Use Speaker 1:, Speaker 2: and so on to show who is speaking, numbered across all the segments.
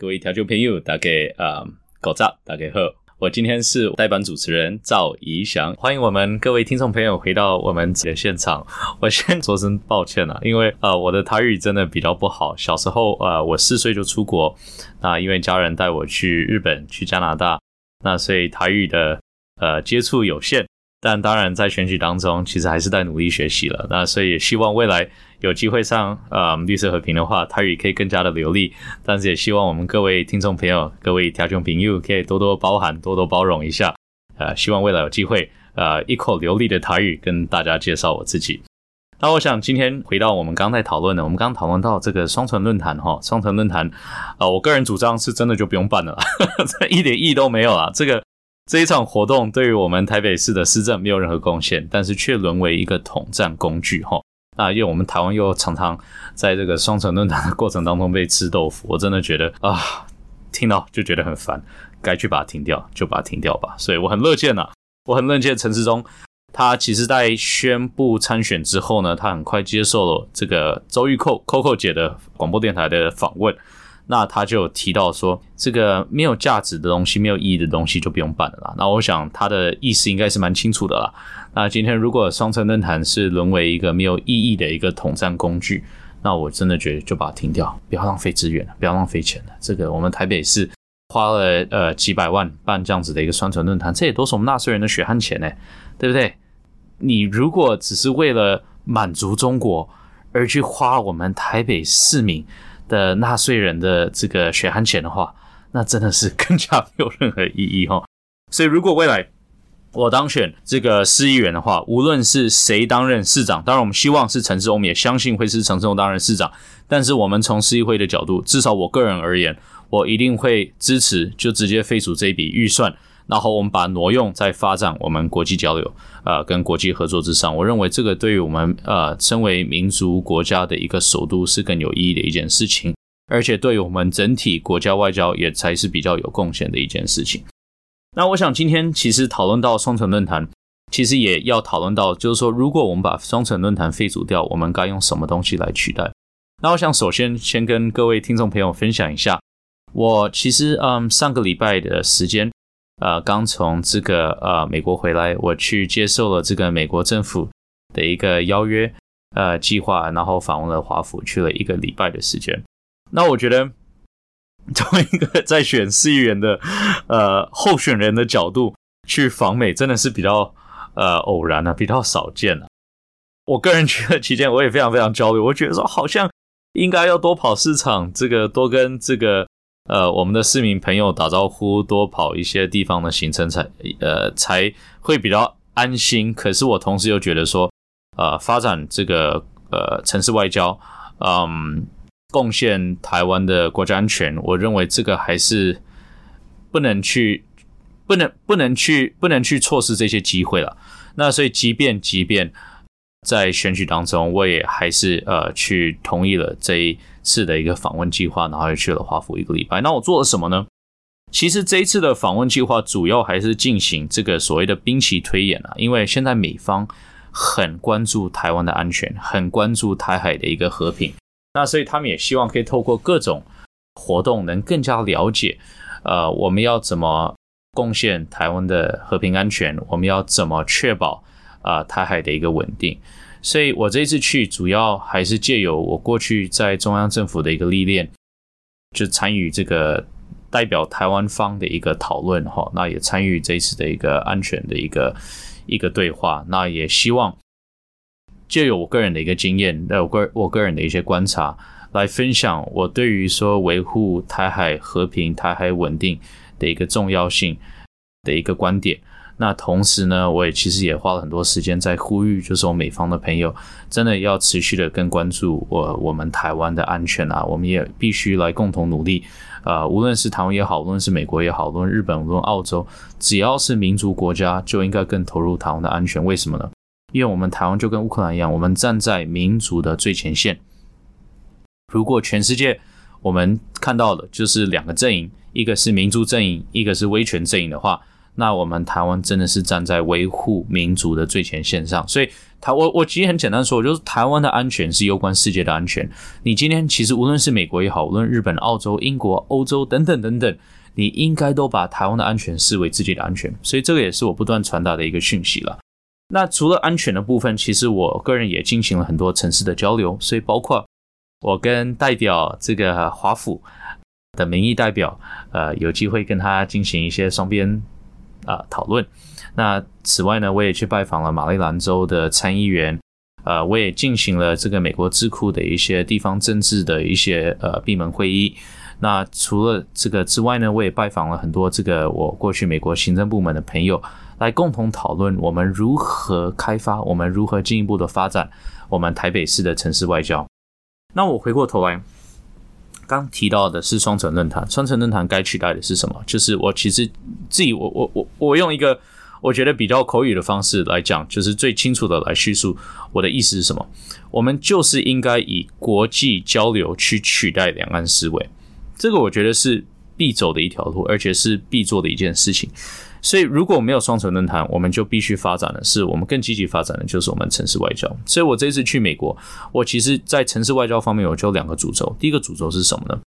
Speaker 1: 各位调酒朋友，大家啊，早早大家好，我今天是代班主持人赵怡翔，欢迎我们各位听众朋友回到我们的现场。我先说声抱歉了，因为呃我的台语真的比较不好。小时候呃我四岁就出国，那因为家人带我去日本、去加拿大，那所以台语的呃接触有限。但当然在选举当中，其实还是在努力学习了。那所以希望未来。有机会上呃绿色和平的话，台语可以更加的流利。但是也希望我们各位听众朋友、各位听众朋友可以多多包涵、多多包容一下。呃，希望未来有机会，呃，一口流利的台语跟大家介绍我自己。那我想今天回到我们刚才讨论的，我们刚讨论到这个双城论坛哈，双城论坛啊，我个人主张是真的就不用办了，这一点意义都没有啊。这个这一场活动对于我们台北市的施政没有任何贡献，但是却沦为一个统战工具哈。那因为我们台湾又常常在这个双城论坛的过程当中被吃豆腐，我真的觉得啊，听到就觉得很烦，该去把它停掉就把它停掉吧。所以我很乐见呐，我很乐见陈世忠，他其实在宣布参选之后呢，他很快接受了这个周玉蔻 Coco 姐的广播电台的访问。那他就提到说，这个没有价值的东西、没有意义的东西就不用办了啦。那我想他的意思应该是蛮清楚的啦。那今天如果双城论坛是沦为一个没有意义的一个统战工具，那我真的觉得就把它停掉，不要浪费资源了，不要浪费钱了。这个我们台北市花了呃几百万办这样子的一个双城论坛，这也都是我们纳税人的血汗钱呢，对不对？你如果只是为了满足中国而去花我们台北市民。的纳税人的这个血汗钱的话，那真的是更加没有任何意义哈。所以，如果未来我当选这个市议员的话，无论是谁当任市长，当然我们希望是陈世忠，也相信会是陈世忠当任市长。但是，我们从市议会的角度，至少我个人而言，我一定会支持，就直接废除这一笔预算。然后我们把挪用在发展我们国际交流，呃，跟国际合作之上，我认为这个对于我们呃身为民族国家的一个首都是更有意义的一件事情，而且对于我们整体国家外交也才是比较有贡献的一件事情。那我想今天其实讨论到双城论坛，其实也要讨论到，就是说如果我们把双城论坛废除掉，我们该用什么东西来取代？那我想首先先跟各位听众朋友分享一下，我其实嗯上个礼拜的时间。呃，刚从这个呃美国回来，我去接受了这个美国政府的一个邀约，呃计划，然后访问了华府，去了一个礼拜的时间。那我觉得，从一个在选市议员的呃候选人的角度去访美，真的是比较呃偶然啊，比较少见啊。我个人觉得期间我也非常非常焦虑，我觉得说好像应该要多跑市场，这个多跟这个。呃，我们的市民朋友打招呼，多跑一些地方的行程才呃才会比较安心。可是我同时又觉得说，呃，发展这个呃城市外交，嗯，贡献台湾的国家安全，我认为这个还是不能去，不能不能去，不能去错失这些机会了。那所以，即便即便在选举当中，我也还是呃去同意了这一。次的一个访问计划，然后又去了华府一个礼拜。那我做了什么呢？其实这一次的访问计划主要还是进行这个所谓的兵棋推演啊，因为现在美方很关注台湾的安全，很关注台海的一个和平，那所以他们也希望可以透过各种活动，能更加了解，呃，我们要怎么贡献台湾的和平安全，我们要怎么确保啊台海的一个稳定。所以我这次去，主要还是借由我过去在中央政府的一个历练，就参与这个代表台湾方的一个讨论哈，那也参与这次的一个安全的一个一个对话，那也希望借由我个人的一个经验，那我个我个人的一些观察，来分享我对于说维护台海和平、台海稳定的一个重要性的一个观点。那同时呢，我也其实也花了很多时间在呼吁，就是我美方的朋友真的要持续的更关注我我们台湾的安全啊，我们也必须来共同努力。呃，无论是台湾也好，无论是美国也好，无论日本，无论澳洲，只要是民族国家，就应该更投入台湾的安全。为什么呢？因为我们台湾就跟乌克兰一样，我们站在民族的最前线。如果全世界我们看到的就是两个阵营，一个是民族阵营，一个是威权阵营的话，那我们台湾真的是站在维护民族的最前线上，所以台我我其实很简单说，就是台湾的安全是攸关世界的安全。你今天其实无论是美国也好，无论日本、澳洲、英国、欧洲等等等等，你应该都把台湾的安全视为自己的安全。所以这个也是我不断传达的一个讯息了。那除了安全的部分，其实我个人也进行了很多城市的交流，所以包括我跟代表这个华府的民意代表，呃，有机会跟他进行一些双边啊讨论。那此外呢，我也去拜访了马里兰州的参议员，呃，我也进行了这个美国智库的一些地方政治的一些呃闭门会议。那除了这个之外呢，我也拜访了很多这个我过去美国行政部门的朋友。来共同讨论我们如何开发，我们如何进一步的发展我们台北市的城市外交。那我回过头来，刚提到的是双城论坛，双城论坛该取代的是什么？就是我其实自己，我我我我用一个我觉得比较口语的方式来讲，就是最清楚的来叙述我的意思是什么。我们就是应该以国际交流去取代两岸思维，这个我觉得是必走的一条路，而且是必做的一件事情。所以，如果没有双城论坛，我们就必须发展的是我们更积极发展的，就是我们城市外交。所以我这次去美国，我其实在城市外交方面，我就两个主轴。第一个主轴是什么呢？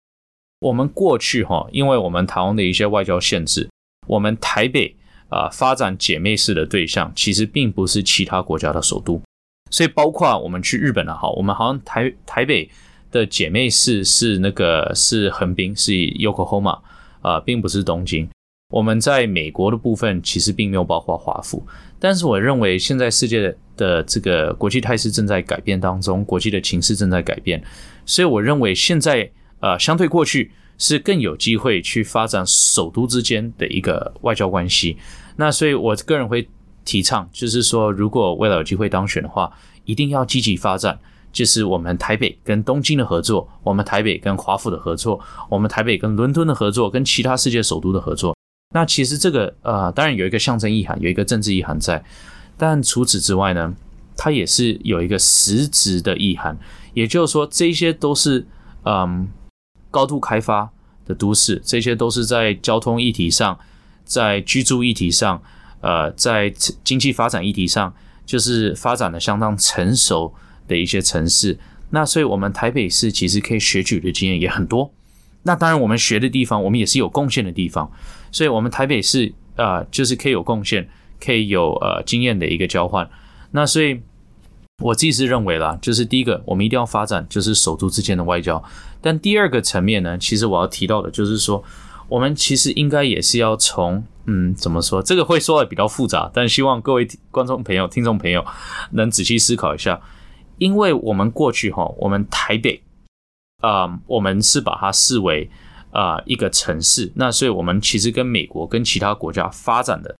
Speaker 1: 我们过去哈，因为我们台湾的一些外交限制，我们台北啊发展姐妹市的对象，其实并不是其他国家的首都。所以，包括我们去日本的哈，我们好像台台北的姐妹市是那个是横滨，是 Yokohama 啊，并不是东京。我们在美国的部分其实并没有包括华府，但是我认为现在世界的这个国际态势正在改变当中，国际的情势正在改变，所以我认为现在呃相对过去是更有机会去发展首都之间的一个外交关系。那所以我个人会提倡，就是说如果未来有机会当选的话，一定要积极发展，就是我们台北跟东京的合作，我们台北跟华府的合作，我们台北跟伦敦的合作，跟其他世界首都的合作。那其实这个呃，当然有一个象征意涵，有一个政治意涵在，但除此之外呢，它也是有一个实质的意涵，也就是说，这些都是嗯高度开发的都市，这些都是在交通议题上，在居住议题上，呃，在经济发展议题上，就是发展的相当成熟的一些城市。那所以，我们台北市其实可以学取的经验也很多。那当然，我们学的地方，我们也是有贡献的地方。所以，我们台北市啊，就是可以有贡献，可以有呃经验的一个交换。那所以，我自己是认为啦，就是第一个，我们一定要发展就是首都之间的外交。但第二个层面呢，其实我要提到的就是说，我们其实应该也是要从嗯，怎么说？这个会说的比较复杂，但希望各位观众朋友、听众朋友能仔细思考一下，因为我们过去哈，我们台北啊，我们是把它视为。啊，一个城市，那所以我们其实跟美国跟其他国家发展的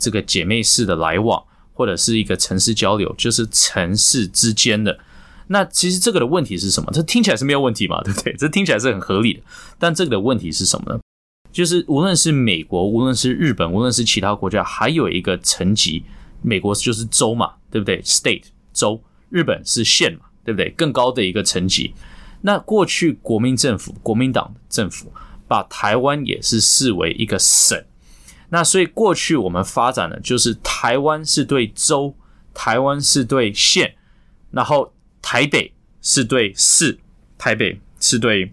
Speaker 1: 这个姐妹式的来往，或者是一个城市交流，就是城市之间的。那其实这个的问题是什么？这听起来是没有问题嘛，对不对？这听起来是很合理的。但这个的问题是什么呢？就是无论是美国，无论是日本，无论是其他国家，还有一个层级，美国就是州嘛，对不对？State 州，日本是县嘛，对不对？更高的一个层级。那过去国民政府、国民党政府把台湾也是视为一个省，那所以过去我们发展的就是台湾是对州，台湾是对县，然后台北是对市，台北是对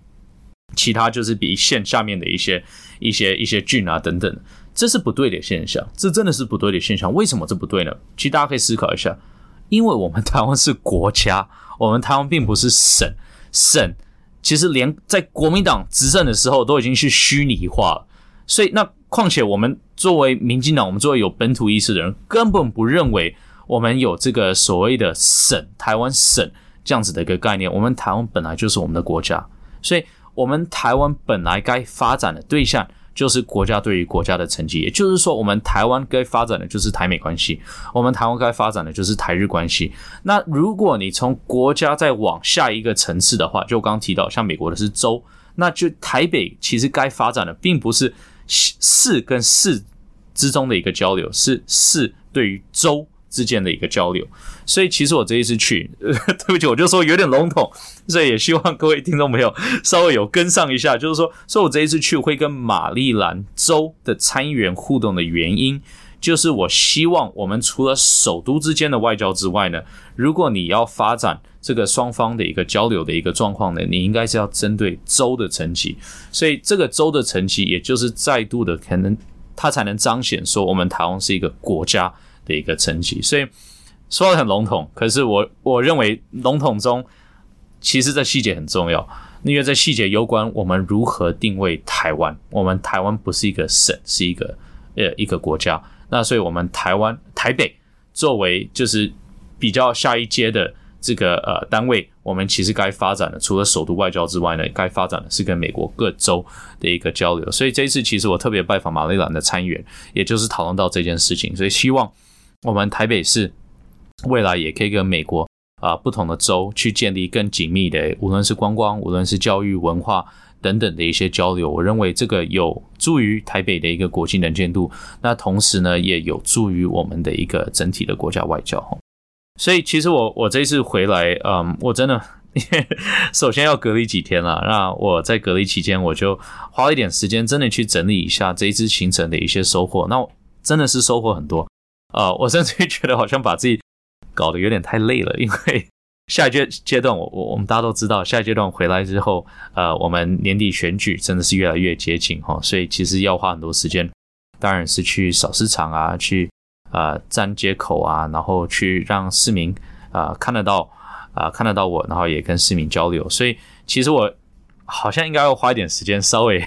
Speaker 1: 其他就是比县下面的一些一些一些郡啊等等，这是不对的现象，这真的是不对的现象。为什么这不对呢？其实大家可以思考一下，因为我们台湾是国家，我们台湾并不是省。省其实连在国民党执政的时候都已经是虚拟化了，所以那况且我们作为民进党，我们作为有本土意识的人，根本不认为我们有这个所谓的省台湾省这样子的一个概念。我们台湾本来就是我们的国家，所以我们台湾本来该发展的对象。就是国家对于国家的成绩，也就是说，我们台湾该发展的就是台美关系，我们台湾该发展的就是台日关系。那如果你从国家再往下一个层次的话，就刚刚提到，像美国的是州，那就台北其实该发展的并不是市跟市之中的一个交流，是市对于州。之间的一个交流，所以其实我这一次去，对不起，我就说有点笼统，所以也希望各位听众朋友稍微有跟上一下，就是说，所以我这一次去会跟马里兰州的参议员互动的原因，就是我希望我们除了首都之间的外交之外呢，如果你要发展这个双方的一个交流的一个状况呢，你应该是要针对州的层级，所以这个州的层级，也就是再度的可能它才能彰显说我们台湾是一个国家的一个层级。所以说的很笼统，可是我我认为笼统中其实这细节很重要，因为这细节攸关我们如何定位台湾。我们台湾不是一个省，是一个呃一个国家。那所以，我们台湾台北作为就是比较下一阶的这个呃单位，我们其实该发展的，除了首都外交之外呢，该发展的是跟美国各州的一个交流。所以这一次，其实我特别拜访马里兰的参议员，也就是讨论到这件事情。所以希望我们台北市未来也可以跟美国啊不同的州去建立更紧密的，无论是观光，无论是教育文化。等等的一些交流，我认为这个有助于台北的一个国际能见度，那同时呢，也有助于我们的一个整体的国家外交。所以，其实我我这次回来，嗯，我真的 首先要隔离几天了。那我在隔离期间，我就花了一点时间，真的去整理一下这一次行程的一些收获。那真的是收获很多啊！我甚至于觉得好像把自己搞得有点太累了，因为。下一阶阶段，我我我们大家都知道，下一阶段回来之后，呃，我们年底选举真的是越来越接近哈，所以其实要花很多时间，当然是去扫市场啊，去啊站街口啊，然后去让市民啊看得到啊看得到我，然后也跟市民交流。所以其实我好像应该要花一点时间，稍微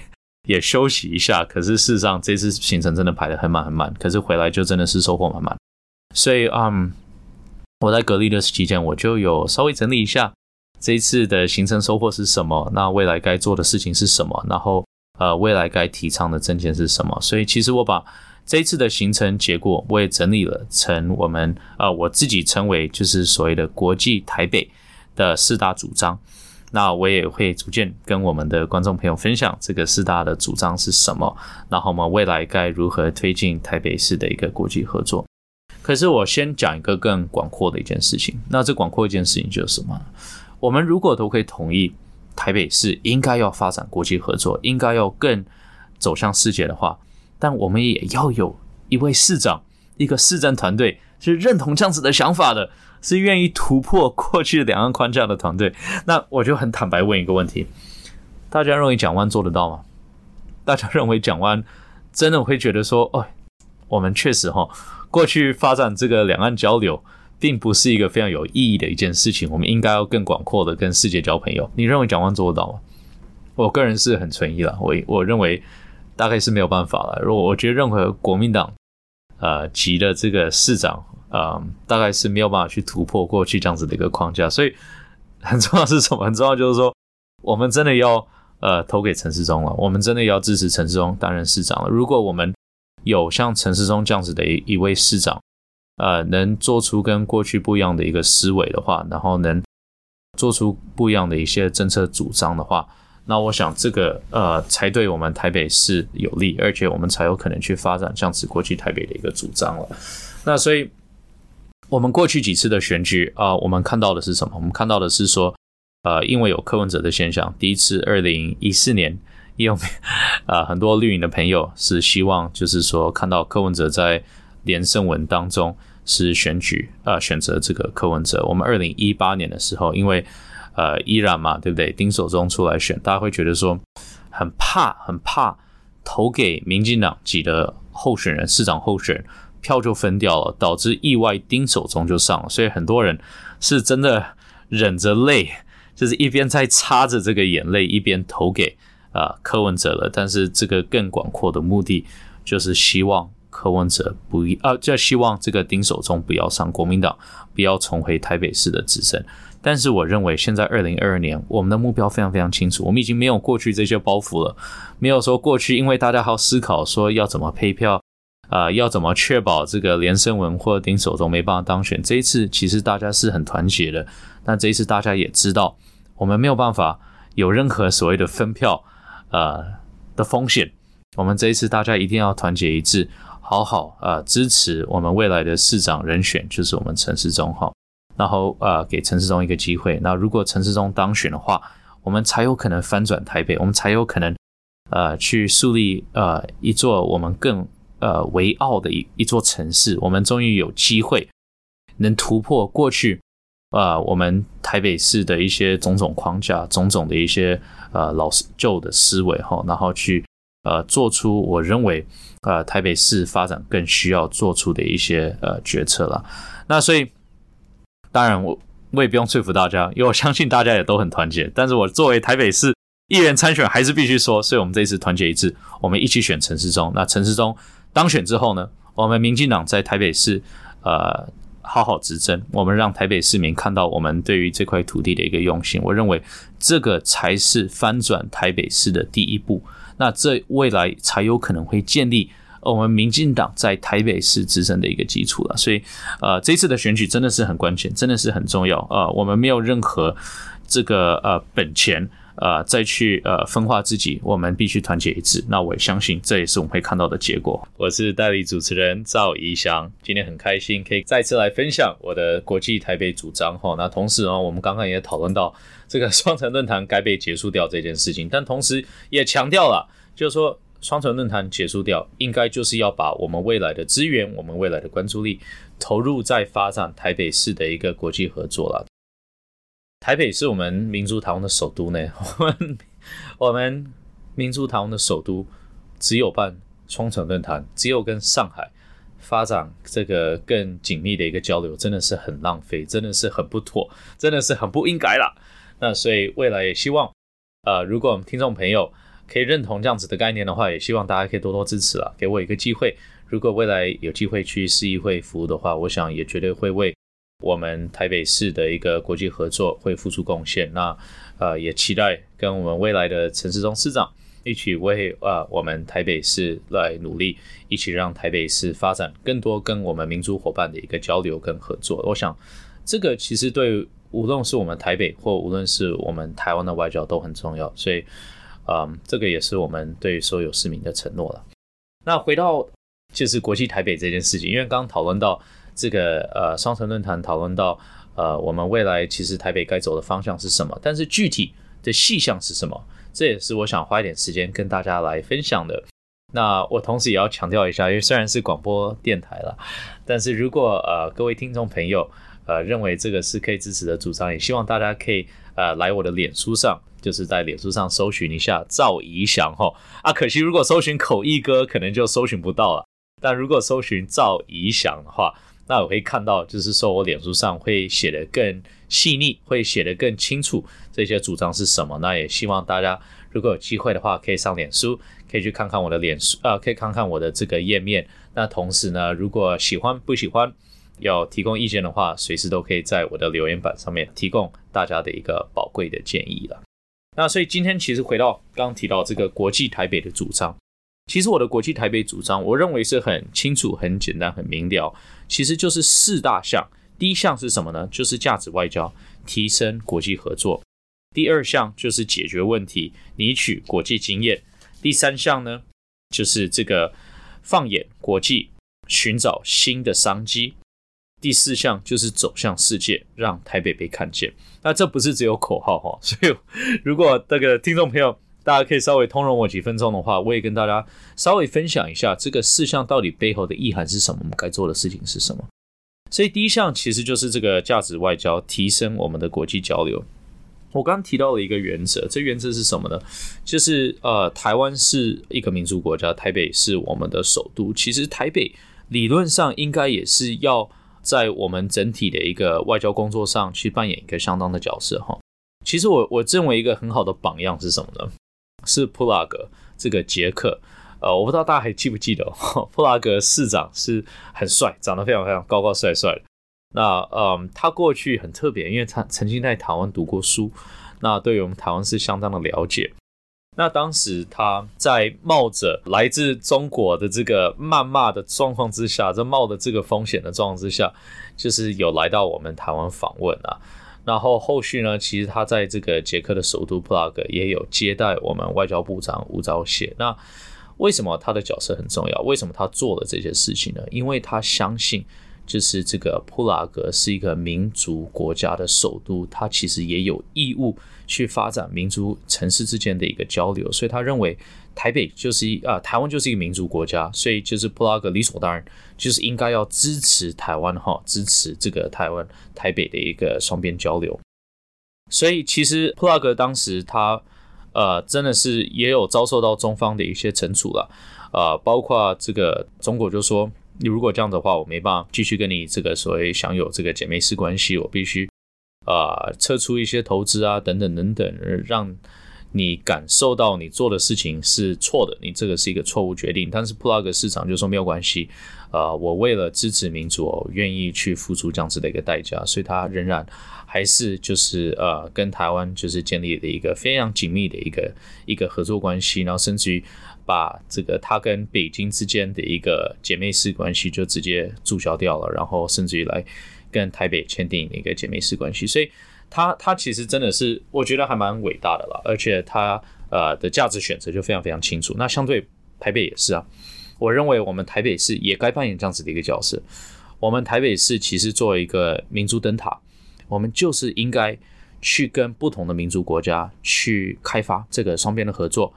Speaker 1: 也休息一下。可是事实上，这次行程真的排得很满很满，可是回来就真的是收获满满。所以嗯。我在隔离的期间，我就有稍微整理一下这一次的行程收获是什么，那未来该做的事情是什么，然后呃，未来该提倡的证件是什么。所以其实我把这一次的行程结果，我也整理了成我们呃我自己称为就是所谓的国际台北的四大主张。那我也会逐渐跟我们的观众朋友分享这个四大的主张是什么，然后我们未来该如何推进台北市的一个国际合作。可是我先讲一个更广阔的一件事情，那这广阔一件事情就是什么？我们如果都可以同意台北市应该要发展国际合作，应该要更走向世界的话，但我们也要有一位市长，一个市政团队是认同这样子的想法的，是愿意突破过去两岸框架的团队。那我就很坦白问一个问题：大家认为蒋万做得到吗？大家认为蒋万真的会觉得说，哦，我们确实哈？过去发展这个两岸交流，并不是一个非常有意义的一件事情。我们应该要更广阔的跟世界交朋友。你认为蒋万做得到吗？我个人是很存疑了。我我认为大概是没有办法了。如果我觉得任何国民党呃级的这个市长啊，大概是没有办法去突破过去这样子的一个框架。所以很重要是什么？很重要就是说，我们真的要呃投给陈世忠了。我们真的要支持陈世忠担任市长了。如果我们有像陈世忠这样子的一一位市长，呃，能做出跟过去不一样的一个思维的话，然后能做出不一样的一些政策主张的话，那我想这个呃才对我们台北市有利，而且我们才有可能去发展这样子过去台北的一个主张了。那所以，我们过去几次的选举啊，我们看到的是什么？我们看到的是说，呃，因为有柯文哲的现象，第一次二零一四年。有 啊，很多绿营的朋友是希望，就是说看到柯文哲在连胜文当中是选举啊，选择这个柯文哲。我们二零一八年的时候，因为呃依然嘛，对不对？丁守中出来选，大家会觉得说很怕，很怕投给民进党籍的候选人，市长候选人票就分掉了，导致意外丁守中就上了。所以很多人是真的忍着泪，就是一边在擦着这个眼泪，一边投给。啊，柯文哲了，但是这个更广阔的目的就是希望柯文哲不啊，就希望这个丁守中不要上国民党，不要重回台北市的执政。但是我认为现在二零二二年，我们的目标非常非常清楚，我们已经没有过去这些包袱了，没有说过去因为大家还要思考说要怎么配票啊，要怎么确保这个连胜文或丁守中没办法当选。这一次其实大家是很团结的，但这一次大家也知道，我们没有办法有任何所谓的分票。呃的风险，我们这一次大家一定要团结一致，好好呃支持我们未来的市长人选，就是我们陈世忠哈，然后呃给陈世忠一个机会。那如果陈世忠当选的话，我们才有可能翻转台北，我们才有可能呃去树立呃一座我们更呃为傲的一一座城市，我们终于有机会能突破过去啊，我们台北市的一些种种框架、种种的一些呃老旧的思维哈，然后去呃做出我认为呃台北市发展更需要做出的一些呃决策了。那所以当然我我也不用说服大家，因为我相信大家也都很团结。但是我作为台北市议员参选，还是必须说，所以我们这一次团结一致，我们一起选陈世忠。那陈世忠。当选之后呢，我们民进党在台北市，呃，好好执政，我们让台北市民看到我们对于这块土地的一个用心。我认为这个才是翻转台北市的第一步。那这未来才有可能会建立我们民进党在台北市执政的一个基础了。所以，呃，这次的选举真的是很关键，真的是很重要。呃，我们没有任何这个呃本钱。呃，再去呃分化自己，我们必须团结一致。那我也相信，这也是我们会看到的结果。我是代理主持人赵怡翔，今天很开心可以再次来分享我的国际台北主张哈。那同时呢，我们刚刚也讨论到这个双城论坛该被结束掉这件事情，但同时也强调了，就是说双城论坛结束掉，应该就是要把我们未来的资源、我们未来的关注力投入在发展台北市的一个国际合作了。台北是我们民族台湾的首都呢。我 们我们民族台湾的首都只有办双城论坛，只有跟上海发展这个更紧密的一个交流，真的是很浪费，真的是很不妥，真的是很不应该啦。那所以未来也希望，呃，如果我们听众朋友可以认同这样子的概念的话，也希望大家可以多多支持啊，给我一个机会。如果未来有机会去市议会服务的话，我想也绝对会为。我们台北市的一个国际合作会付出贡献，那呃也期待跟我们未来的陈世忠市长一起为呃我们台北市来努力，一起让台北市发展更多跟我们民族伙伴的一个交流跟合作。我想这个其实对无论是我们台北或无论是我们台湾的外交都很重要，所以嗯这个也是我们对所有市民的承诺了。那回到就是国际台北这件事情，因为刚刚讨论到。这个呃双城论坛讨论到，呃，我们未来其实台北该走的方向是什么？但是具体的细项是什么？这也是我想花一点时间跟大家来分享的。那我同时也要强调一下，因为虽然是广播电台了，但是如果呃各位听众朋友呃认为这个是可以支持的主张，也希望大家可以呃来我的脸书上，就是在脸书上搜寻一下赵怡翔哈啊，可惜如果搜寻口译哥可能就搜寻不到了，但如果搜寻赵怡翔的话。那我会看到，就是说我脸书上会写的更细腻，会写的更清楚，这些主张是什么。那也希望大家如果有机会的话，可以上脸书，可以去看看我的脸书，呃，可以看看我的这个页面。那同时呢，如果喜欢不喜欢，要提供意见的话，随时都可以在我的留言板上面提供大家的一个宝贵的建议了。那所以今天其实回到刚提到这个国际台北的主张。其实我的国际台北主张，我认为是很清楚、很简单、很明了，其实就是四大项。第一项是什么呢？就是价值外交，提升国际合作；第二项就是解决问题，拟取国际经验；第三项呢，就是这个放眼国际，寻找新的商机；第四项就是走向世界，让台北被看见。那这不是只有口号哈，所以如果那个听众朋友，大家可以稍微通融我几分钟的话，我也跟大家稍微分享一下这个事项到底背后的意涵是什么，我们该做的事情是什么。所以第一项其实就是这个价值外交，提升我们的国际交流。我刚刚提到了一个原则，这原则是什么呢？就是呃，台湾是一个民族国家，台北是我们的首都。其实台北理论上应该也是要在我们整体的一个外交工作上去扮演一个相当的角色哈。其实我我认为一个很好的榜样是什么呢？是普拉格这个捷克，呃，我不知道大家还记不记得，普拉格市长是很帅，长得非常非常高高帅帅的。那嗯，他过去很特别，因为他曾经在台湾读过书，那对于我们台湾是相当的了解。那当时他在冒着来自中国的这个谩骂的状况之下，在冒着这个风险的状况之下，就是有来到我们台湾访问啊。然后后续呢，其实他在这个捷克的首都布拉格也有接待我们外交部长吴钊燮。那为什么他的角色很重要？为什么他做了这些事情呢？因为他相信，就是这个普拉格是一个民族国家的首都，他其实也有义务去发展民族城市之间的一个交流。所以他认为台北就是一啊，台湾就是一个民族国家，所以就是布拉格理所当然就是应该要支持台湾哈，支持这个台湾台北的一个双边交流。所以其实布拉格当时他呃真的是也有遭受到中方的一些惩处了，呃，包括这个中国就说你如果这样的话，我没办法继续跟你这个所谓享有这个姐妹式关系，我必须啊撤出一些投资啊等等等等，让。你感受到你做的事情是错的，你这个是一个错误决定。但是 plug 市场就说没有关系，呃，我为了支持民主，我愿意去付出这样子的一个代价，所以他仍然还是就是呃跟台湾就是建立了一个非常紧密的一个一个合作关系，然后甚至于把这个他跟北京之间的一个姐妹式关系就直接注销掉了，然后甚至于来跟台北签订一个姐妹式关系，所以。他他其实真的是，我觉得还蛮伟大的了，而且他呃的价值选择就非常非常清楚。那相对台北也是啊，我认为我们台北市也该扮演这样子的一个角色。我们台北市其实作为一个民族灯塔，我们就是应该去跟不同的民族国家去开发这个双边的合作。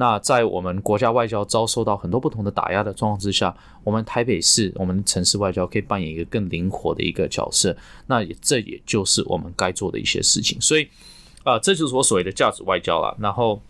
Speaker 1: 那在我们国家外交遭受到很多不同的打压的状况之下，我们台北市，我们城市外交可以扮演一个更灵活的一个角色。那也这也就是我们该做的一些事情。所以，啊，这就是我所谓的价值外交了。然后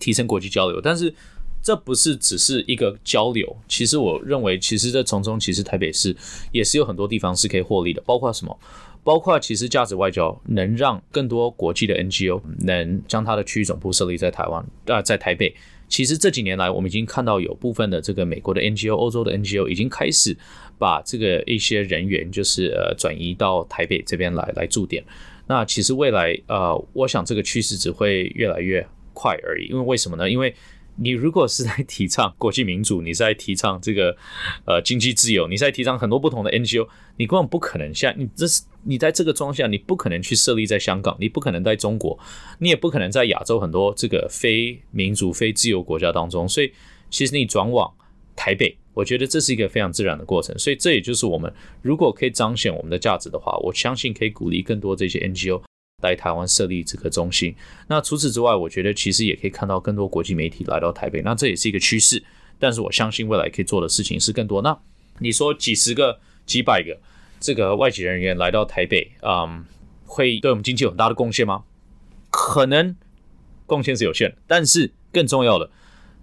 Speaker 1: 提升国际交流，但是这不是只是一个交流。其实我认为，其实这从中，其实台北市也是有很多地方是可以获利的，包括什么？包括其实价值外交能让更多国际的 NGO 能将它的区域总部设立在台湾啊，在台北。其实这几年来，我们已经看到有部分的这个美国的 NGO、欧洲的 NGO 已经开始把这个一些人员就是呃转移到台北这边来来驻点。那其实未来呃，我想这个趋势只会越来越快而已。因为为什么呢？因为你如果是在提倡国际民主，你是在提倡这个呃经济自由，你在提倡很多不同的 NGO，你根本不可能像你这是你在这个状况下，你不可能去设立在香港，你不可能在中国，你也不可能在亚洲很多这个非民主、非自由国家当中。所以其实你转往台北，我觉得这是一个非常自然的过程。所以这也就是我们如果可以彰显我们的价值的话，我相信可以鼓励更多这些 NGO。来台湾设立这个中心。那除此之外，我觉得其实也可以看到更多国际媒体来到台北。那这也是一个趋势。但是我相信未来可以做的事情是更多。那你说几十个、几百个这个外籍人员来到台北，嗯，会对我们经济有很大的贡献吗？可能贡献是有限的，但是更重要的，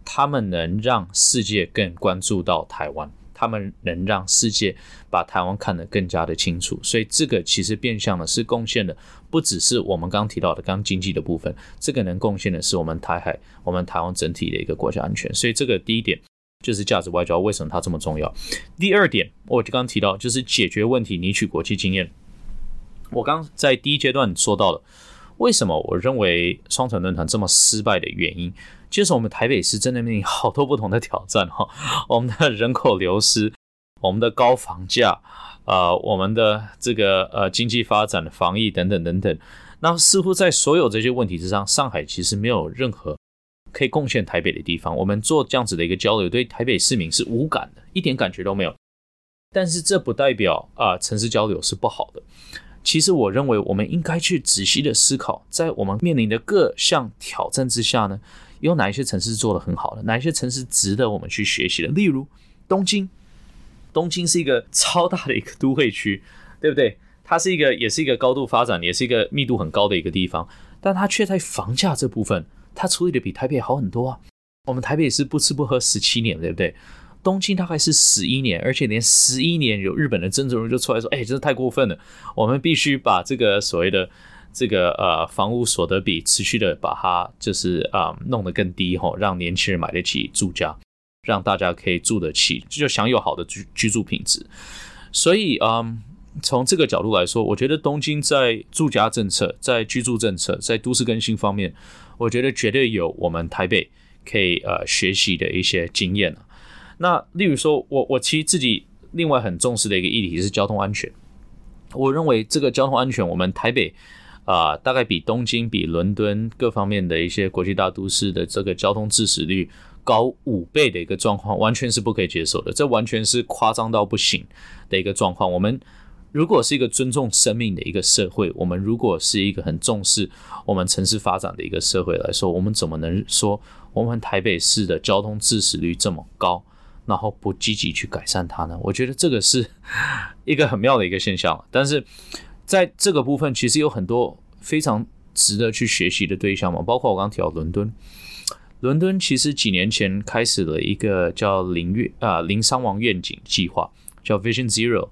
Speaker 1: 他们能让世界更关注到台湾。他们能让世界把台湾看得更加的清楚，所以这个其实变相的是贡献的，不只是我们刚刚提到的刚经济的部分，这个能贡献的是我们台海、我们台湾整体的一个国家安全。所以这个第一点就是价值外交为什么它这么重要。第二点，我就刚提到就是解决问题、汲取国际经验。我刚在第一阶段说到了，为什么我认为双城论坛这么失败的原因。就是我们台北市真的面临好多不同的挑战哈，我们的人口流失，我们的高房价，呃，我们的这个呃经济发展的防疫等等等等，那似乎在所有这些问题之上，上海其实没有任何可以贡献台北的地方。我们做这样子的一个交流，对台北市民是无感的，一点感觉都没有。但是这不代表啊，城市交流是不好的。其实我认为，我们应该去仔细的思考，在我们面临的各项挑战之下呢。有哪一些城市做的很好的？哪一些城市值得我们去学习的？例如东京，东京是一个超大的一个都会区，对不对？它是一个，也是一个高度发展，也是一个密度很高的一个地方，但它却在房价这部分，它处理的比台北好很多啊。我们台北是不吃不喝十七年，对不对？东京大概是十一年，而且连十一年有日本的曾主任就出来说：“哎，真是太过分了，我们必须把这个所谓的。”这个呃，房屋所得比持续的把它就是啊弄得更低吼，让年轻人买得起住家，让大家可以住得起，就享有好的居居住品质。所以嗯，从这个角度来说，我觉得东京在住家政策、在居住政策、在都市更新方面，我觉得绝对有我们台北可以呃学习的一些经验那例如说，我我其实自己另外很重视的一个议题是交通安全。我认为这个交通安全，我们台北。啊，大概比东京、比伦敦各方面的一些国际大都市的这个交通致死率高五倍的一个状况，完全是不可以接受的。这完全是夸张到不行的一个状况。我们如果是一个尊重生命的一个社会，我们如果是一个很重视我们城市发展的一个社会来说，我们怎么能说我们台北市的交通致死率这么高，然后不积极去改善它呢？我觉得这个是 一个很妙的一个现象。但是在这个部分，其实有很多非常值得去学习的对象嘛，包括我刚刚提到伦敦。伦敦其实几年前开始了一个叫零月啊零伤亡愿景计划，叫 Vision Zero。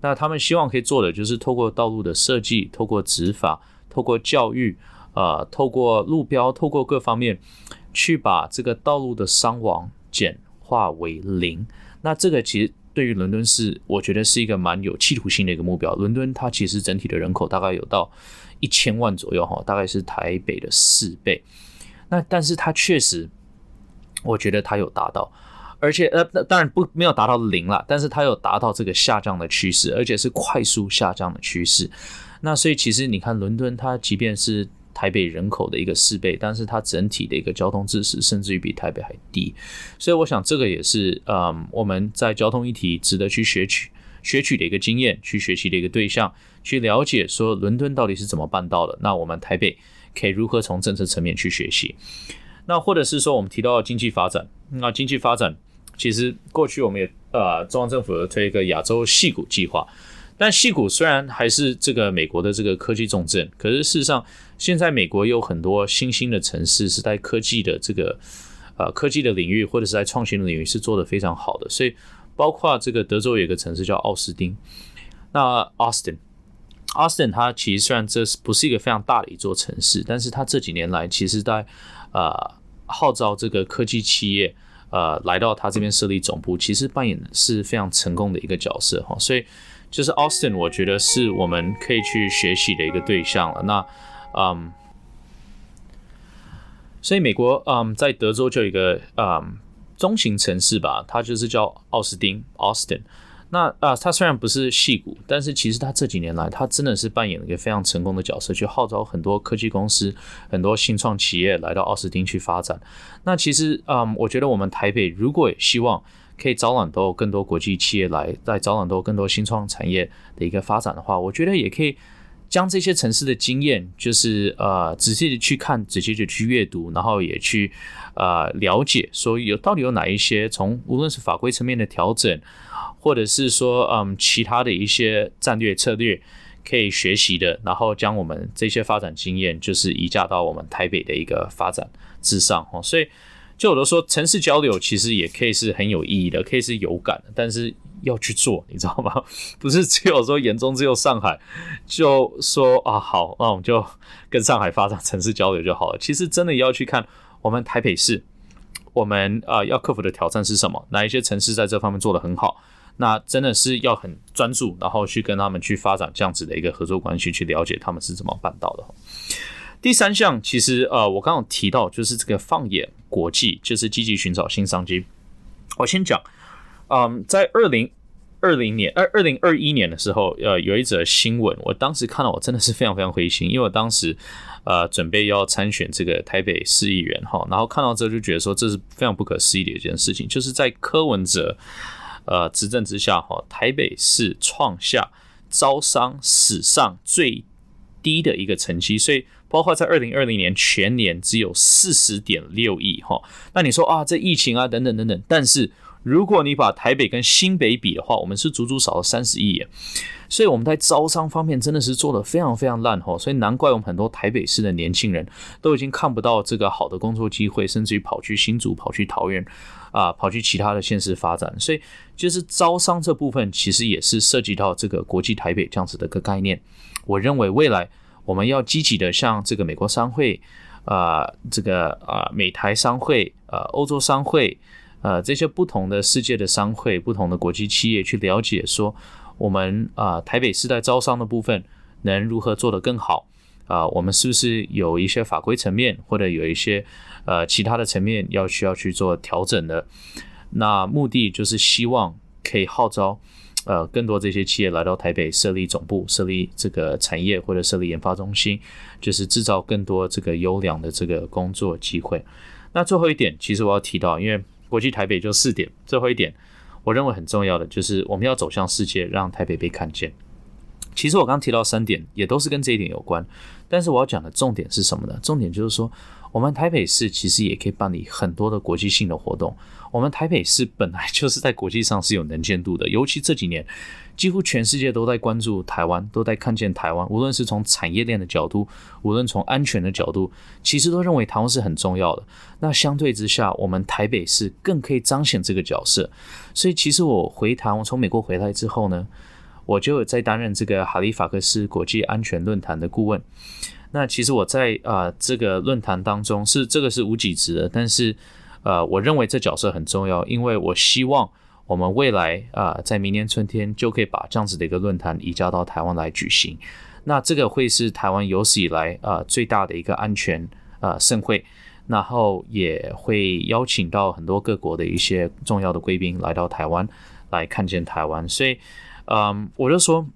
Speaker 1: 那他们希望可以做的就是透过道路的设计，透过执法，透过教育，呃，透过路标，透过各方面，去把这个道路的伤亡简化为零。那这个其实对于伦敦市，我觉得是一个蛮有企图心的一个目标。伦敦它其实整体的人口大概有到一千万左右哈，大概是台北的四倍。那但是它确实，我觉得它有达到，而且呃，当然不没有达到零了，但是它有达到这个下降的趋势，而且是快速下降的趋势。那所以其实你看，伦敦它即便是台北人口的一个四倍，但是它整体的一个交通知识甚至于比台北还低。所以我想这个也是嗯我们在交通议题值得去学取学取的一个经验，去学习的一个对象，去了解说伦敦到底是怎么办到的。那我们台北。可以如何从政策层面去学习？那或者是说，我们提到经济发展，那经济发展其实过去我们也呃，中央政府推一个亚洲细谷计划，但戏谷虽然还是这个美国的这个科技重镇，可是事实上现在美国有很多新兴的城市是在科技的这个呃科技的领域或者是在创新的领域是做的非常好的，所以包括这个德州有一个城市叫奥斯汀，那 Austin。Austin 它其实虽然这是不是一个非常大的一座城市，但是它这几年来其实在呃号召这个科技企业呃来到它这边设立总部，其实扮演的是非常成功的一个角色哈。所以就是 Austin，我觉得是我们可以去学习的一个对象了。那嗯，所以美国嗯在德州就有一个嗯中型城市吧，它就是叫奥斯汀 Austin。那啊，它虽然不是戏骨，但是其实他这几年来，他真的是扮演了一个非常成功的角色，去号召很多科技公司、很多新创企业来到奥斯汀去发展。那其实啊，我觉得我们台北如果希望可以招揽到更多国际企业来，再招揽到更多新创产业的一个发展的话，我觉得也可以将这些城市的经验，就是呃仔细的去看，仔细的去阅读，然后也去呃了解，说有到底有哪一些从无论是法规层面的调整。或者是说，嗯，其他的一些战略策略可以学习的，然后将我们这些发展经验，就是移驾到我们台北的一个发展之上哦。所以，就我都说，城市交流其实也可以是很有意义的，可以是有感的，但是要去做，你知道吗？不是只有说眼中只有上海，就说啊好，那我们就跟上海发展城市交流就好了。其实真的要去看我们台北市，我们啊要克服的挑战是什么？哪一些城市在这方面做得很好？那真的是要很专注，然后去跟他们去发展这样子的一个合作关系，去了解他们是怎么办到的。第三项，其实呃，我刚刚提到就是这个放眼国际，就是积极寻找新商机。我先讲，嗯，在二零二零年二二零二一年的时候，呃，有一则新闻，我当时看到我真的是非常非常灰心，因为我当时呃准备要参选这个台北市议员哈，然后看到之后就觉得说这是非常不可思议的一件事情，就是在柯文哲。呃，执政之下，哈，台北市创下招商史上最低的一个成绩，所以包括在二零二零年全年只有四十点六亿，哈。那你说啊，这疫情啊，等等等等，但是如果你把台北跟新北比的话，我们是足足少了三十亿耶。所以我们在招商方面真的是做的非常非常烂，哈。所以难怪我们很多台北市的年轻人都已经看不到这个好的工作机会，甚至于跑去新竹、跑去桃园。啊，跑去其他的县市发展，所以就是招商这部分其实也是涉及到这个国际台北这样子的一个概念。我认为未来我们要积极的向这个美国商会、啊这个啊美台商会、呃欧洲商会、呃这些不同的世界的商会、不同的国际企业去了解，说我们啊台北市在招商的部分能如何做得更好。啊，我们是不是有一些法规层面，或者有一些呃其他的层面要需要去做调整的？那目的就是希望可以号召呃更多这些企业来到台北设立总部、设立这个产业或者设立研发中心，就是制造更多这个优良的这个工作机会。那最后一点，其实我要提到，因为国际台北就四点，最后一点我认为很重要的就是我们要走向世界，让台北被看见。其实我刚提到三点，也都是跟这一点有关。但是我要讲的重点是什么呢？重点就是说，
Speaker 2: 我们台北市其实也可以办理很多的国际性的活动。我们台北市本来就是在国际上是有能见度的，尤其这几年，几乎全世界都在关注台湾，都在看见台湾。无论是从产业链的角度，无论从安全的角度，其实都认为台湾是很重要的。那相对之下，我们台北市更可以彰显这个角色。所以，其实我回台，我从美国回来之后呢，我就有在担任这个哈利法克斯国际安全论坛的顾问。那其实我在啊这个论坛当中是这个是无几职的，但是。呃，我认为这角色很重要，因为我希望我们未来啊，在明年春天就可以把这样子的一个论坛移交到台湾来举行。那这个会是台湾有史以来啊最大的一个安全啊盛会，然后也会邀请到很多各国的一些重要的贵宾来到台湾来看见台湾。所以，嗯，我就说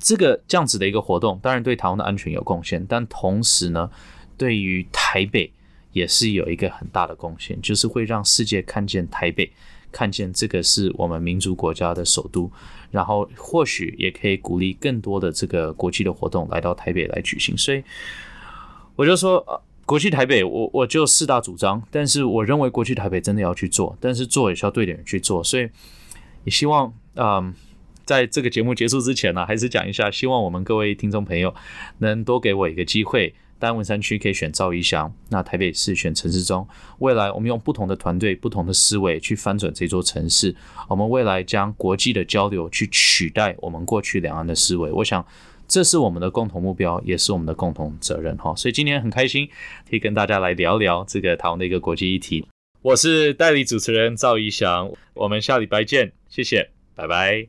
Speaker 2: 这个这样子的一个活动，当然对台湾的安全有贡献，但同时呢，对于台北。也是有一个很大的贡献，就是会让世界看见台北，看见这个是我们民族国家的首都，然后或许也可以鼓励更多的这个国际的活动来到台北来举行。所以我就说，国际台北，我我就四大主张，但是我认为国际台北真的要去做，但是做也是要对的人去做。所以也希望，嗯，在这个节目结束之前呢，还是讲一下，希望我们各位听众朋友能多给我一个机会。单文山区可以选赵一翔，那台北市选陈世忠。未来我们用不同的团队、不同的思维去翻转这座城市。我们未来将国际的交流去取代我们过去两岸的思维。我想这是我们的共同目标，也是我们的共同责任哈。所以今天很开心可以跟大家来聊聊这个台湾的一个国际议题。我是代理主持人赵一翔，我们下礼拜见，谢谢，拜拜。